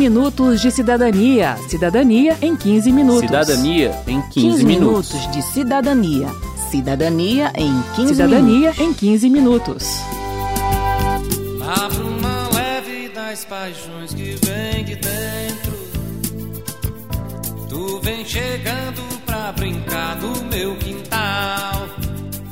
minutos de cidadania. Cidadania em 15 minutos. Cidadania em 15, 15 minutos. minutos de cidadania. Cidadania em 15 Cidadania minutos. em 15 minutos. Abra uma leve das paixões que vem de dentro. Tu vem chegando pra brincar no meu quintal.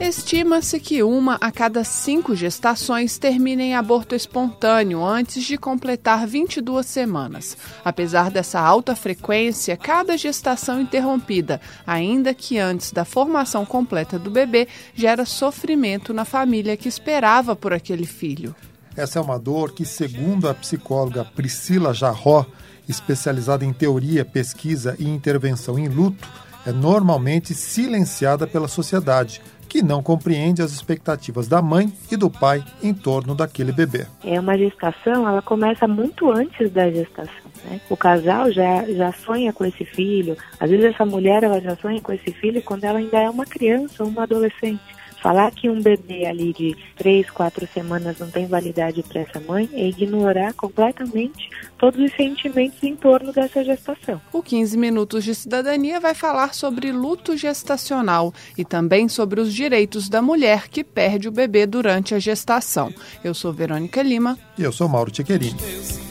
Estima-se que uma a cada cinco gestações termina em aborto espontâneo antes de completar 22 semanas. Apesar dessa alta frequência, cada gestação interrompida, ainda que antes da formação completa do bebê, gera sofrimento na família que esperava por aquele filho. Essa é uma dor que, segundo a psicóloga Priscila Jarró, especializada em teoria, pesquisa e intervenção em luto, é normalmente silenciada pela sociedade, que não compreende as expectativas da mãe e do pai em torno daquele bebê. É uma gestação, ela começa muito antes da gestação. Né? O casal já, já sonha com esse filho. Às vezes essa mulher ela já sonha com esse filho quando ela ainda é uma criança, uma adolescente. Falar que um bebê ali de três, quatro semanas não tem validade para essa mãe é ignorar completamente todos os sentimentos em torno dessa gestação. O 15 Minutos de Cidadania vai falar sobre luto gestacional e também sobre os direitos da mulher que perde o bebê durante a gestação. Eu sou Verônica Lima. E eu sou Mauro Tchequerini.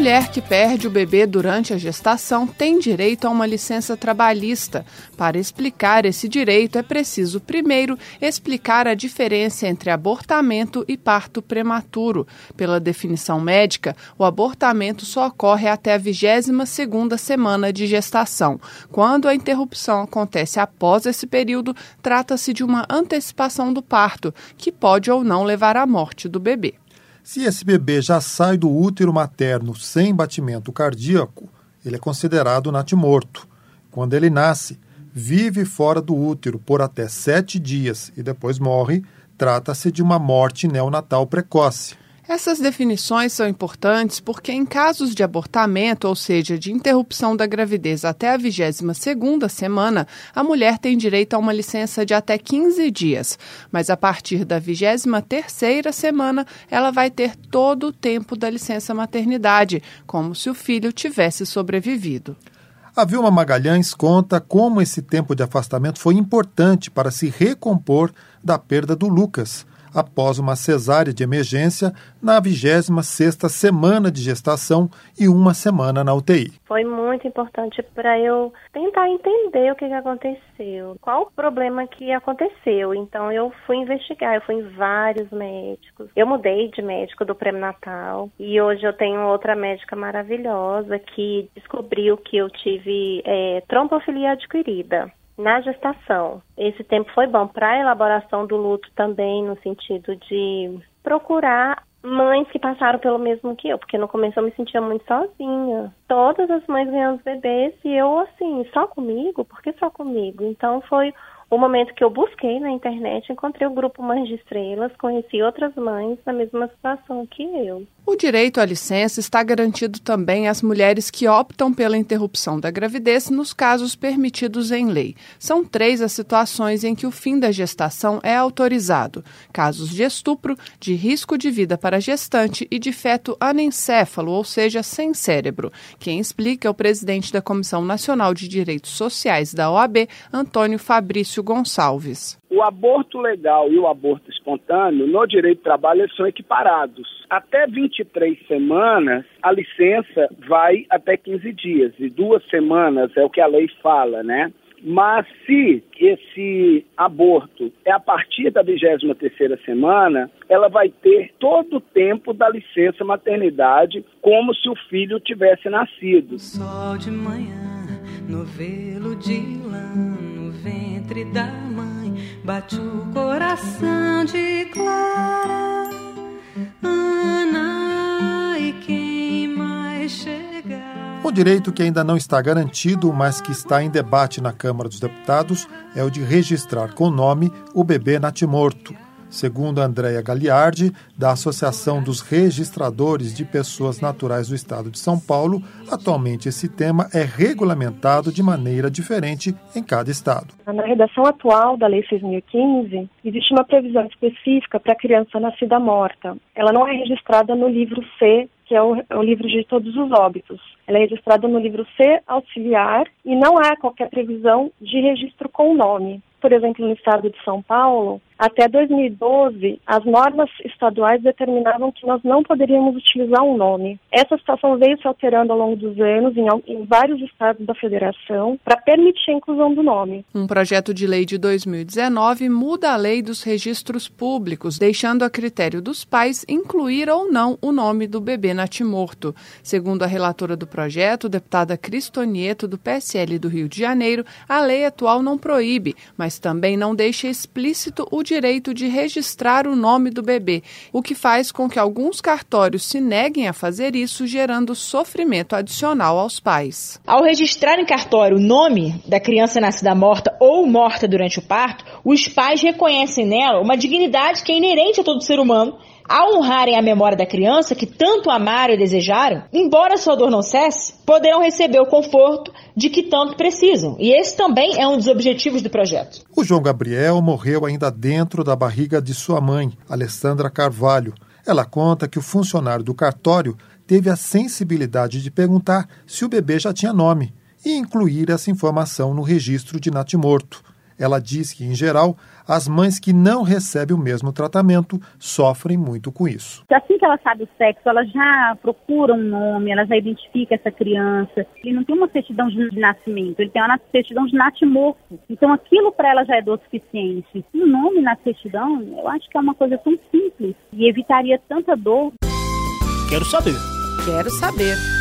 Mulher que perde o bebê durante a gestação tem direito a uma licença trabalhista. Para explicar esse direito, é preciso, primeiro, explicar a diferença entre abortamento e parto prematuro. Pela definição médica, o abortamento só ocorre até a 22ª semana de gestação. Quando a interrupção acontece após esse período, trata-se de uma antecipação do parto, que pode ou não levar à morte do bebê. Se esse bebê já sai do útero materno sem batimento cardíaco, ele é considerado natimorto. Quando ele nasce, vive fora do útero por até sete dias e depois morre, trata-se de uma morte neonatal precoce. Essas definições são importantes porque em casos de abortamento, ou seja, de interrupção da gravidez até a 22ª semana, a mulher tem direito a uma licença de até 15 dias, mas a partir da 23ª semana, ela vai ter todo o tempo da licença maternidade, como se o filho tivesse sobrevivido. A Vilma Magalhães conta como esse tempo de afastamento foi importante para se recompor da perda do Lucas, após uma cesárea de emergência na 26ª semana de gestação e uma semana na UTI. Foi muito importante para eu tentar entender o que, que aconteceu, qual o problema que aconteceu. Então eu fui investigar, eu fui em vários médicos. Eu mudei de médico do pré-natal e hoje eu tenho outra médica maravilhosa que descobriu que eu tive é, trombofilia adquirida na gestação. Esse tempo foi bom para a elaboração do luto também, no sentido de procurar mães que passaram pelo mesmo que eu, porque no começo eu me sentia muito sozinha. Todas as mães ganhando bebês e eu assim, só comigo? Por que só comigo? Então foi o momento que eu busquei na internet, encontrei o grupo Mães de Estrelas, conheci outras mães na mesma situação que eu. O direito à licença está garantido também às mulheres que optam pela interrupção da gravidez nos casos permitidos em lei. São três as situações em que o fim da gestação é autorizado: casos de estupro, de risco de vida para a gestante e de feto anencéfalo, ou seja, sem cérebro. Quem explica é o presidente da Comissão Nacional de Direitos Sociais da OAB, Antônio Fabrício Gonçalves. O aborto legal e o aborto espontâneo, no direito do trabalho, eles são equiparados. Até 23 semanas, a licença vai até 15 dias, e duas semanas é o que a lei fala, né? Mas se esse aborto é a partir da 23ª semana, ela vai ter todo o tempo da licença maternidade como se o filho tivesse nascido. Sol de manhã, novelo de lã no ventre da mãe, bate o coração de Clara. Ana e quem mais chegar. O direito que ainda não está garantido, mas que está em debate na Câmara dos Deputados, é o de registrar com nome o bebê natimorto. Segundo Andréa Gagliardi, da Associação dos Registradores de Pessoas Naturais do Estado de São Paulo, atualmente esse tema é regulamentado de maneira diferente em cada estado. Na redação atual da Lei 6.015, existe uma previsão específica para a criança nascida morta. Ela não é registrada no livro C que é o, é o, livro de todos os óbitos. Ela é registrada no livro C auxiliar e não há qualquer previsão de registro com o nome por exemplo, no estado de São Paulo, até 2012, as normas estaduais determinavam que nós não poderíamos utilizar um nome. Essa situação veio se alterando ao longo dos anos em, em vários estados da federação para permitir a inclusão do nome. Um projeto de lei de 2019 muda a lei dos registros públicos, deixando a critério dos pais incluir ou não o nome do bebê natimorto. Segundo a relatora do projeto, deputada Cristonieto, do PSL do Rio de Janeiro, a lei atual não proíbe, mas mas também não deixa explícito o direito de registrar o nome do bebê, o que faz com que alguns cartórios se neguem a fazer isso, gerando sofrimento adicional aos pais. Ao registrar em cartório o nome da criança nascida morta ou morta durante o parto, os pais reconhecem nela uma dignidade que é inerente a todo ser humano ao honrarem a memória da criança que tanto amaram e desejaram, embora sua dor não cesse, poderão receber o conforto de que tanto precisam. E esse também é um dos objetivos do projeto. O João Gabriel morreu ainda dentro da barriga de sua mãe, Alessandra Carvalho. Ela conta que o funcionário do cartório teve a sensibilidade de perguntar se o bebê já tinha nome e incluir essa informação no registro de natimorto. Ela diz que, em geral, as mães que não recebem o mesmo tratamento sofrem muito com isso. Assim que ela sabe o sexo, ela já procura um nome, ela já identifica essa criança. Ele não tem uma certidão de nascimento, ele tem uma certidão de natimorto. Então aquilo para ela já é dor suficiente. O nome na certidão, eu acho que é uma coisa tão simples e evitaria tanta dor. Quero saber. Quero saber.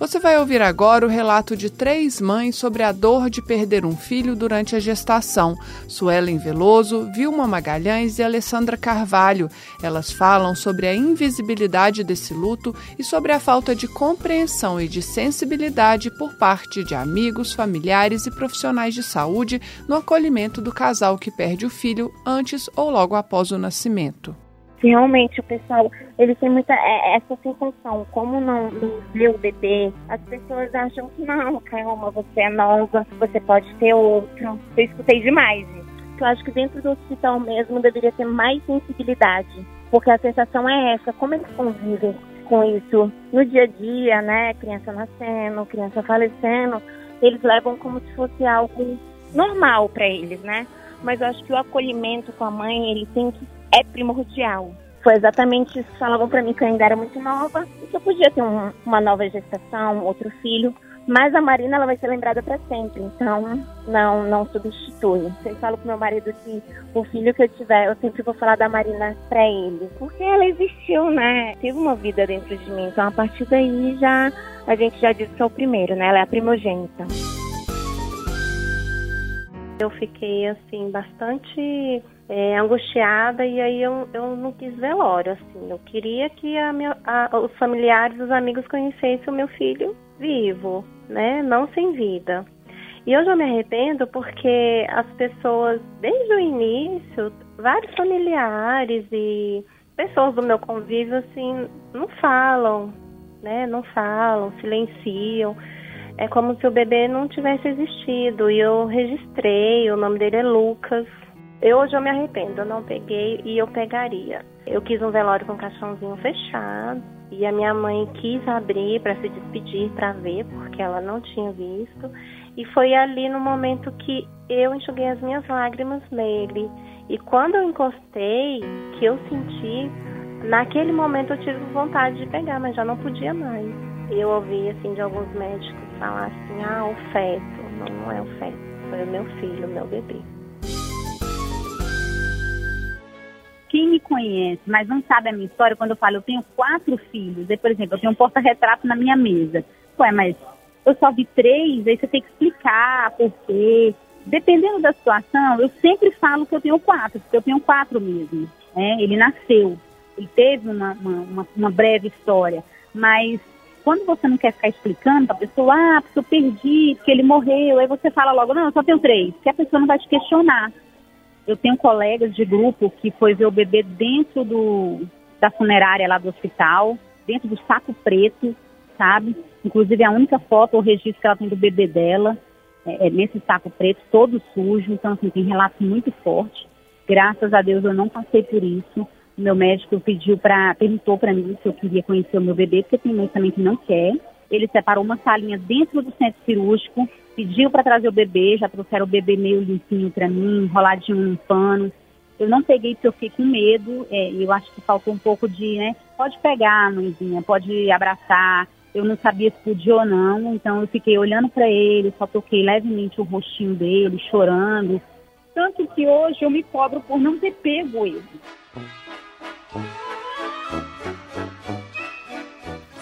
Você vai ouvir agora o relato de três mães sobre a dor de perder um filho durante a gestação: Suelen Veloso, Vilma Magalhães e Alessandra Carvalho. Elas falam sobre a invisibilidade desse luto e sobre a falta de compreensão e de sensibilidade por parte de amigos, familiares e profissionais de saúde no acolhimento do casal que perde o filho antes ou logo após o nascimento realmente o pessoal, eles têm muita é, essa sensação, como não, não vê o bebê, as pessoas acham que não, calma, você é nova, você pode ter outro. Eu escutei demais. Eu acho que dentro do hospital mesmo deveria ter mais sensibilidade, porque a sensação é essa, como eles convivem com isso no dia a dia, né? Criança nascendo, criança falecendo, eles levam como se fosse algo normal para eles, né? Mas eu acho que o acolhimento com a mãe, ele tem que é primordial. Foi exatamente isso falavam para mim que eu ainda era muito nova e que eu podia ter um, uma nova gestação, outro filho. Mas a Marina ela vai ser lembrada para sempre, então não não substitui. Eu falo pro meu marido que o filho que eu tiver, eu sempre vou falar da Marina para ele, porque ela existiu, né? Teve uma vida dentro de mim, então a partir daí já a gente já diz que é o primeiro, né? Ela é a primogênita. Eu fiquei assim bastante é, angustiada e aí eu, eu não quis velório, assim. Eu queria que a minha, a, os familiares, os amigos conhecessem o meu filho vivo, né? Não sem vida. E eu já me arrependo porque as pessoas, desde o início, vários familiares e pessoas do meu convívio, assim, não falam, né? Não falam, silenciam. É como se o bebê não tivesse existido. E eu registrei, o nome dele é Lucas. Eu hoje eu me arrependo, eu não peguei e eu pegaria. Eu quis um velório com um caixãozinho fechado e a minha mãe quis abrir para se despedir, para ver, porque ela não tinha visto. E foi ali no momento que eu enxuguei as minhas lágrimas nele. E quando eu encostei, que eu senti, naquele momento eu tive vontade de pegar, mas já não podia mais. Eu ouvi assim de alguns médicos falar assim: "Ah, o feto". Não, não é o feto, foi o meu filho, o meu bebê. Quem me conhece, mas não sabe a minha história, quando eu falo, eu tenho quatro filhos, e, por exemplo, eu tenho um porta-retrato na minha mesa. Ué, mas eu só vi três, aí você tem que explicar por quê. Dependendo da situação, eu sempre falo que eu tenho quatro, porque eu tenho quatro mesmo. Né? Ele nasceu, ele teve uma, uma, uma breve história, mas quando você não quer ficar explicando para a pessoa, ah, porque eu perdi, porque ele morreu, aí você fala logo, não, eu só tenho três, que a pessoa não vai te questionar Eu tenho colegas de grupo que foi ver o bebê dentro do, da funerária lá do hospital, dentro do saco preto, sabe? Inclusive a única foto ou registro que ela tem do bebê dela é, é nesse saco preto, todo sujo. Então, assim, tem relato muito forte. Graças a Deus eu não passei por isso. Meu médico pediu para perguntou para mim se eu queria conhecer o meu bebê, porque tem mãe também que não quer. Ele separou uma salinha dentro do centro cirúrgico, pediu para trazer o bebê, já trouxeram o bebê meio limpinho para mim, enroladinho num pano. Eu não peguei porque eu fiquei com medo, é, eu acho que faltou um pouco de, né, pode pegar, mãezinha, pode abraçar. Eu não sabia se podia ou não, então eu fiquei olhando para ele, só toquei levemente o rostinho dele, chorando. Tanto que hoje eu me cobro por não ter pego ele.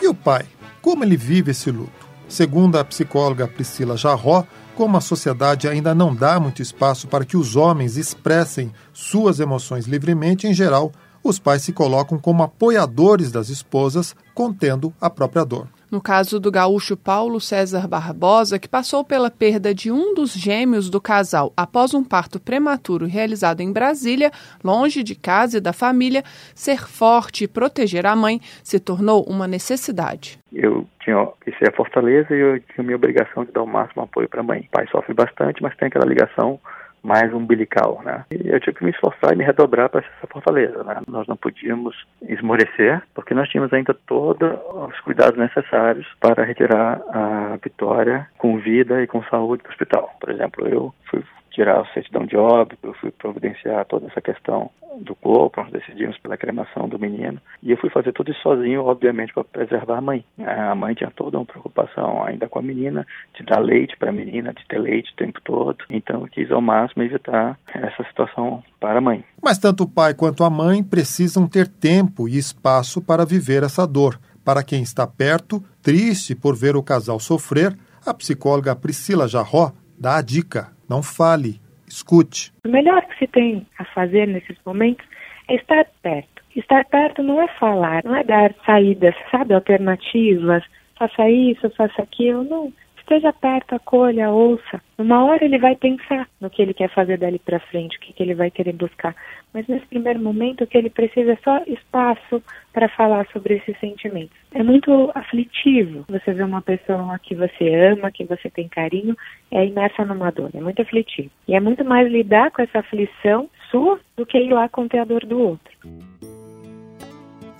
E o pai? Como ele vive esse luto? Segundo a psicóloga Priscila Jarró, como a sociedade ainda não dá muito espaço para que os homens expressem suas emoções livremente, em geral, os pais se colocam como apoiadores das esposas, contendo a própria dor. No caso do gaúcho Paulo César Barbosa, que passou pela perda de um dos gêmeos do casal após um parto prematuro realizado em Brasília, longe de casa e da família, ser forte e proteger a mãe se tornou uma necessidade. Eu tinha que ser a fortaleza e eu tinha minha obrigação de dar o máximo apoio para a mãe. O pai sofre bastante, mas tem aquela ligação mais umbilical, né? E eu tive que me esforçar e me redobrar para essa fortaleza, né? Nós não podíamos esmorecer, porque nós tínhamos ainda todos os cuidados necessários para retirar a Vitória com vida e com saúde do hospital. Por exemplo, eu fui tirar o certidão de óbito, eu fui providenciar toda essa questão do corpo, nós decidimos pela cremação do menino. E eu fui fazer tudo isso sozinho, obviamente, para preservar a mãe. A mãe tinha toda uma preocupação ainda com a menina, de dar leite para a menina, de ter leite o tempo todo. Então eu quis ao máximo evitar essa situação para a mãe. Mas tanto o pai quanto a mãe precisam ter tempo e espaço para viver essa dor. Para quem está perto, triste por ver o casal sofrer, a psicóloga Priscila Jarró dá a dica não fale, escute. O melhor que se tem a fazer nesses momentos é estar perto. Estar perto não é falar, não é dar saídas, sabe, alternativas, faça isso, faça aquilo, não esteja perto, acolha, ouça. Uma hora ele vai pensar no que ele quer fazer dali para frente, o que, que ele vai querer buscar. Mas nesse primeiro momento, o que ele precisa é só espaço para falar sobre esses sentimentos. É muito aflitivo você ver uma pessoa que você ama, que você tem carinho, é imersa numa dor. É muito aflitivo. E é muito mais lidar com essa aflição sua do que ir lá conter a dor do outro.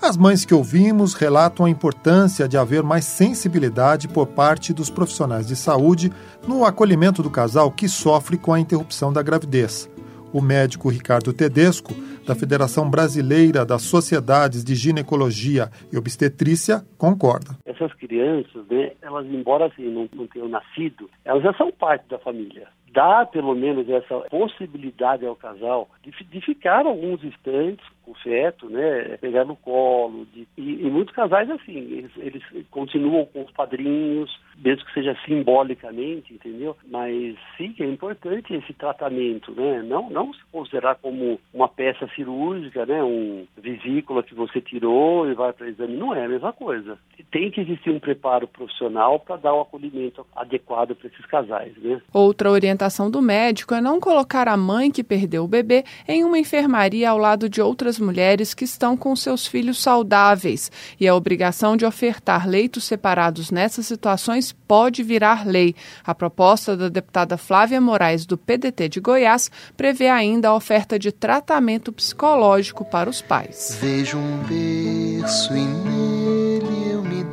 As mães que ouvimos relatam a importância de haver mais sensibilidade por parte dos profissionais de saúde no acolhimento do casal que sofre com a interrupção da gravidez. O médico Ricardo Tedesco, da Federação Brasileira das Sociedades de Ginecologia e Obstetrícia, concorda. Essas crianças, né, elas, embora assim, não, não tenham nascido, elas já são parte da família dá pelo menos essa possibilidade ao casal de, de ficar alguns instantes com o feto, né, pegar no colo. De, e, e, muitos casais assim, eles, eles, continuam com os padrinhos, mesmo que seja simbolicamente, entendeu? Mas sim, é importante esse tratamento, né? Não, não se considerar como uma peça cirúrgica, né? Um vesícula que você tirou e vai para exame, não é a mesma coisa. Tem que existir um preparo profissional para dar o acolhimento adequado para esses casais, né? Outra orientação do médico é não colocar a mãe que perdeu o bebê em uma enfermaria ao lado de outras mulheres que estão com seus filhos saudáveis. E a obrigação de ofertar leitos separados nessas situações pode virar lei. A proposta da deputada Flávia Moraes, do PDT de Goiás, prevê ainda a oferta de tratamento psicológico para os pais. Vejo um berço e nele eu me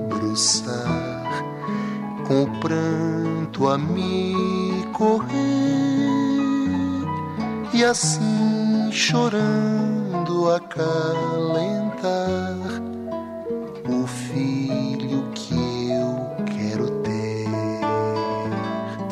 debruçar com o pranto a me correr e assim chorando acalentar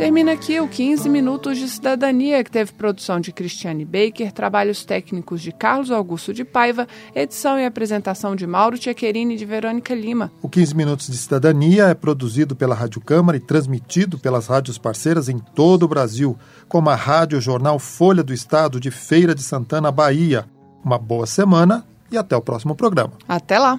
Termina aqui o 15 Minutos de Cidadania, que teve produção de Cristiane Baker, trabalhos técnicos de Carlos Augusto de Paiva, edição e apresentação de Mauro Tchequerini e de Verônica Lima. O 15 Minutos de Cidadania é produzido pela Rádio Câmara e transmitido pelas rádios parceiras em todo o Brasil, como a Rádio Jornal Folha do Estado de Feira de Santana, Bahia. Uma boa semana e até o próximo programa. Até lá!